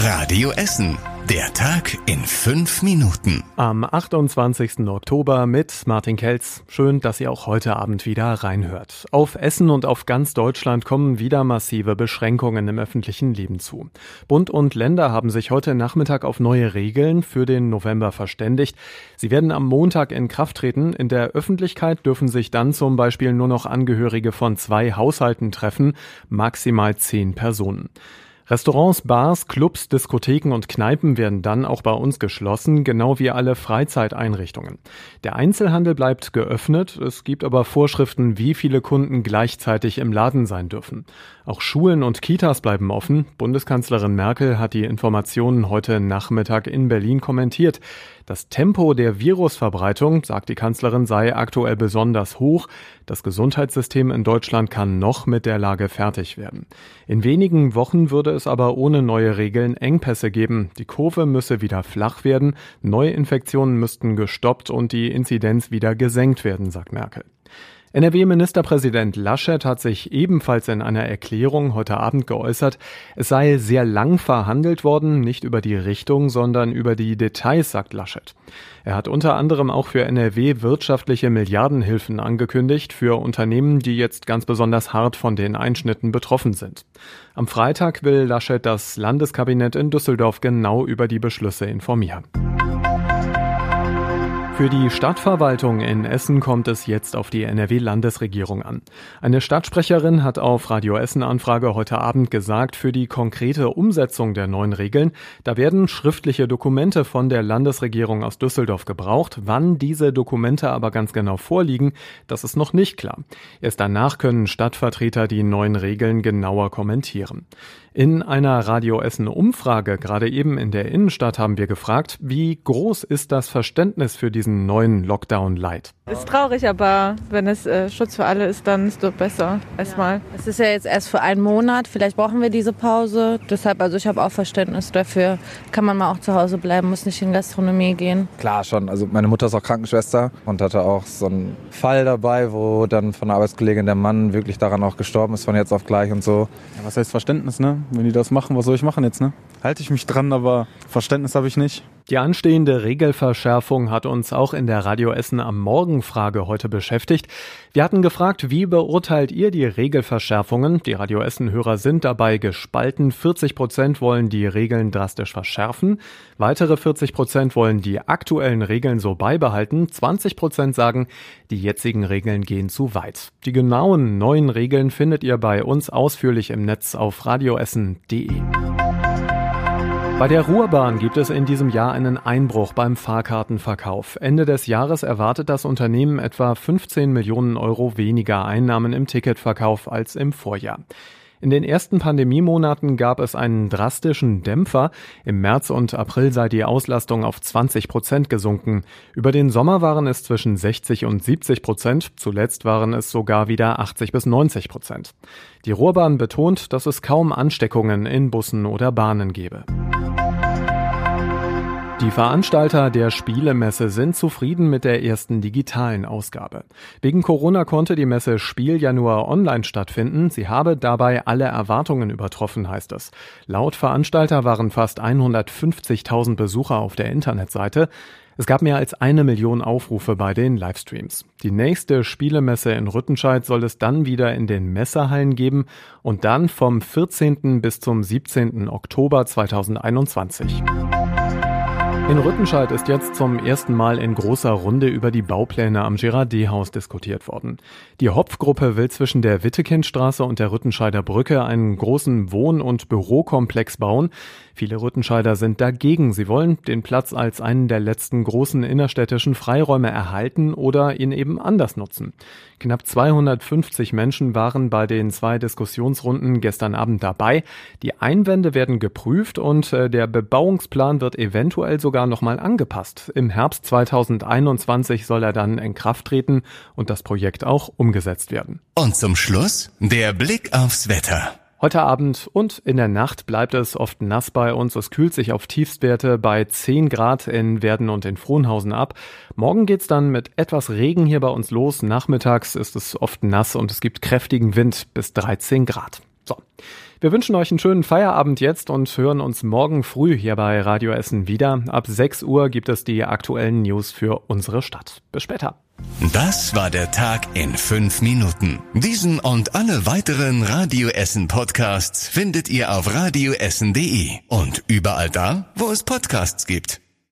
Radio Essen. Der Tag in fünf Minuten. Am 28. Oktober mit Martin Kelz. Schön, dass ihr auch heute Abend wieder reinhört. Auf Essen und auf ganz Deutschland kommen wieder massive Beschränkungen im öffentlichen Leben zu. Bund und Länder haben sich heute Nachmittag auf neue Regeln für den November verständigt. Sie werden am Montag in Kraft treten. In der Öffentlichkeit dürfen sich dann zum Beispiel nur noch Angehörige von zwei Haushalten treffen, maximal zehn Personen. Restaurants, Bars, Clubs, Diskotheken und Kneipen werden dann auch bei uns geschlossen, genau wie alle Freizeiteinrichtungen. Der Einzelhandel bleibt geöffnet, es gibt aber Vorschriften, wie viele Kunden gleichzeitig im Laden sein dürfen. Auch Schulen und Kitas bleiben offen. Bundeskanzlerin Merkel hat die Informationen heute Nachmittag in Berlin kommentiert. Das Tempo der Virusverbreitung, sagt die Kanzlerin, sei aktuell besonders hoch. Das Gesundheitssystem in Deutschland kann noch mit der Lage fertig werden. In wenigen Wochen würde es aber ohne neue Regeln Engpässe geben. Die Kurve müsse wieder flach werden, Neuinfektionen müssten gestoppt und die Inzidenz wieder gesenkt werden, sagt Merkel. NRW-Ministerpräsident Laschet hat sich ebenfalls in einer Erklärung heute Abend geäußert, es sei sehr lang verhandelt worden, nicht über die Richtung, sondern über die Details, sagt Laschet. Er hat unter anderem auch für NRW wirtschaftliche Milliardenhilfen angekündigt für Unternehmen, die jetzt ganz besonders hart von den Einschnitten betroffen sind. Am Freitag will Laschet das Landeskabinett in Düsseldorf genau über die Beschlüsse informieren. Für die Stadtverwaltung in Essen kommt es jetzt auf die NRW-Landesregierung an. Eine Stadtsprecherin hat auf Radio Essen Anfrage heute Abend gesagt, für die konkrete Umsetzung der neuen Regeln, da werden schriftliche Dokumente von der Landesregierung aus Düsseldorf gebraucht. Wann diese Dokumente aber ganz genau vorliegen, das ist noch nicht klar. Erst danach können Stadtvertreter die neuen Regeln genauer kommentieren. In einer Radio Essen Umfrage, gerade eben in der Innenstadt, haben wir gefragt, wie groß ist das Verständnis für diesen neuen Lockdown Light? Ist traurig, aber wenn es äh, Schutz für alle ist, dann ist es doch besser erstmal. Ja. Es ist ja jetzt erst für einen Monat, vielleicht brauchen wir diese Pause. Deshalb, also ich habe auch Verständnis dafür. Kann man mal auch zu Hause bleiben, muss nicht in Gastronomie gehen. Klar schon. Also meine Mutter ist auch Krankenschwester und hatte auch so einen Fall dabei, wo dann von der Arbeitskollegin der Mann wirklich daran auch gestorben ist, von jetzt auf gleich und so. Ja, was heißt Verständnis, ne? Wenn die das machen, was soll ich machen jetzt, ne? Halte ich mich dran, aber Verständnis habe ich nicht. Die anstehende Regelverschärfung hat uns auch in der Radio Essen am Morgenfrage heute beschäftigt. Wir hatten gefragt, wie beurteilt ihr die Regelverschärfungen? Die Radio Essen Hörer sind dabei gespalten. 40 Prozent wollen die Regeln drastisch verschärfen. Weitere 40 Prozent wollen die aktuellen Regeln so beibehalten. 20 Prozent sagen, die jetzigen Regeln gehen zu weit. Die genauen neuen Regeln findet ihr bei uns ausführlich im Netz auf radioessen.de. Bei der Ruhrbahn gibt es in diesem Jahr einen Einbruch beim Fahrkartenverkauf. Ende des Jahres erwartet das Unternehmen etwa 15 Millionen Euro weniger Einnahmen im Ticketverkauf als im Vorjahr. In den ersten Pandemiemonaten gab es einen drastischen Dämpfer. Im März und April sei die Auslastung auf 20 Prozent gesunken. Über den Sommer waren es zwischen 60 und 70 Prozent. Zuletzt waren es sogar wieder 80 bis 90 Prozent. Die Ruhrbahn betont, dass es kaum Ansteckungen in Bussen oder Bahnen gebe. Die Veranstalter der Spielemesse sind zufrieden mit der ersten digitalen Ausgabe. Wegen Corona konnte die Messe Spiel ja nur online stattfinden. Sie habe dabei alle Erwartungen übertroffen, heißt es. Laut Veranstalter waren fast 150.000 Besucher auf der Internetseite. Es gab mehr als eine Million Aufrufe bei den Livestreams. Die nächste Spielemesse in Rüttenscheid soll es dann wieder in den Messerhallen geben und dann vom 14. bis zum 17. Oktober 2021. In Rüttenscheid ist jetzt zum ersten Mal in großer Runde über die Baupläne am Girardet-Haus diskutiert worden. Die Hopfgruppe will zwischen der Wittekindstraße und der Rüttenscheider Brücke einen großen Wohn- und Bürokomplex bauen. Viele Rüttenscheider sind dagegen. Sie wollen den Platz als einen der letzten großen innerstädtischen Freiräume erhalten oder ihn eben anders nutzen. Knapp 250 Menschen waren bei den zwei Diskussionsrunden gestern Abend dabei. Die Einwände werden geprüft und äh, der Bebauungsplan wird eventuell sogar nochmal angepasst. Im Herbst 2021 soll er dann in Kraft treten und das Projekt auch umgesetzt werden. Und zum Schluss der Blick aufs Wetter. Heute Abend und in der Nacht bleibt es oft nass bei uns. Es kühlt sich auf Tiefstwerte bei 10 Grad in Werden und in Frohnhausen ab. Morgen geht's dann mit etwas Regen hier bei uns los. Nachmittags ist es oft nass und es gibt kräftigen Wind bis 13 Grad. So. Wir wünschen euch einen schönen Feierabend jetzt und hören uns morgen früh hier bei Radio Essen wieder. Ab 6 Uhr gibt es die aktuellen News für unsere Stadt. Bis später. Das war der Tag in fünf Minuten. Diesen und alle weiteren Radio Essen Podcasts findet ihr auf radioessen.de und überall da, wo es Podcasts gibt.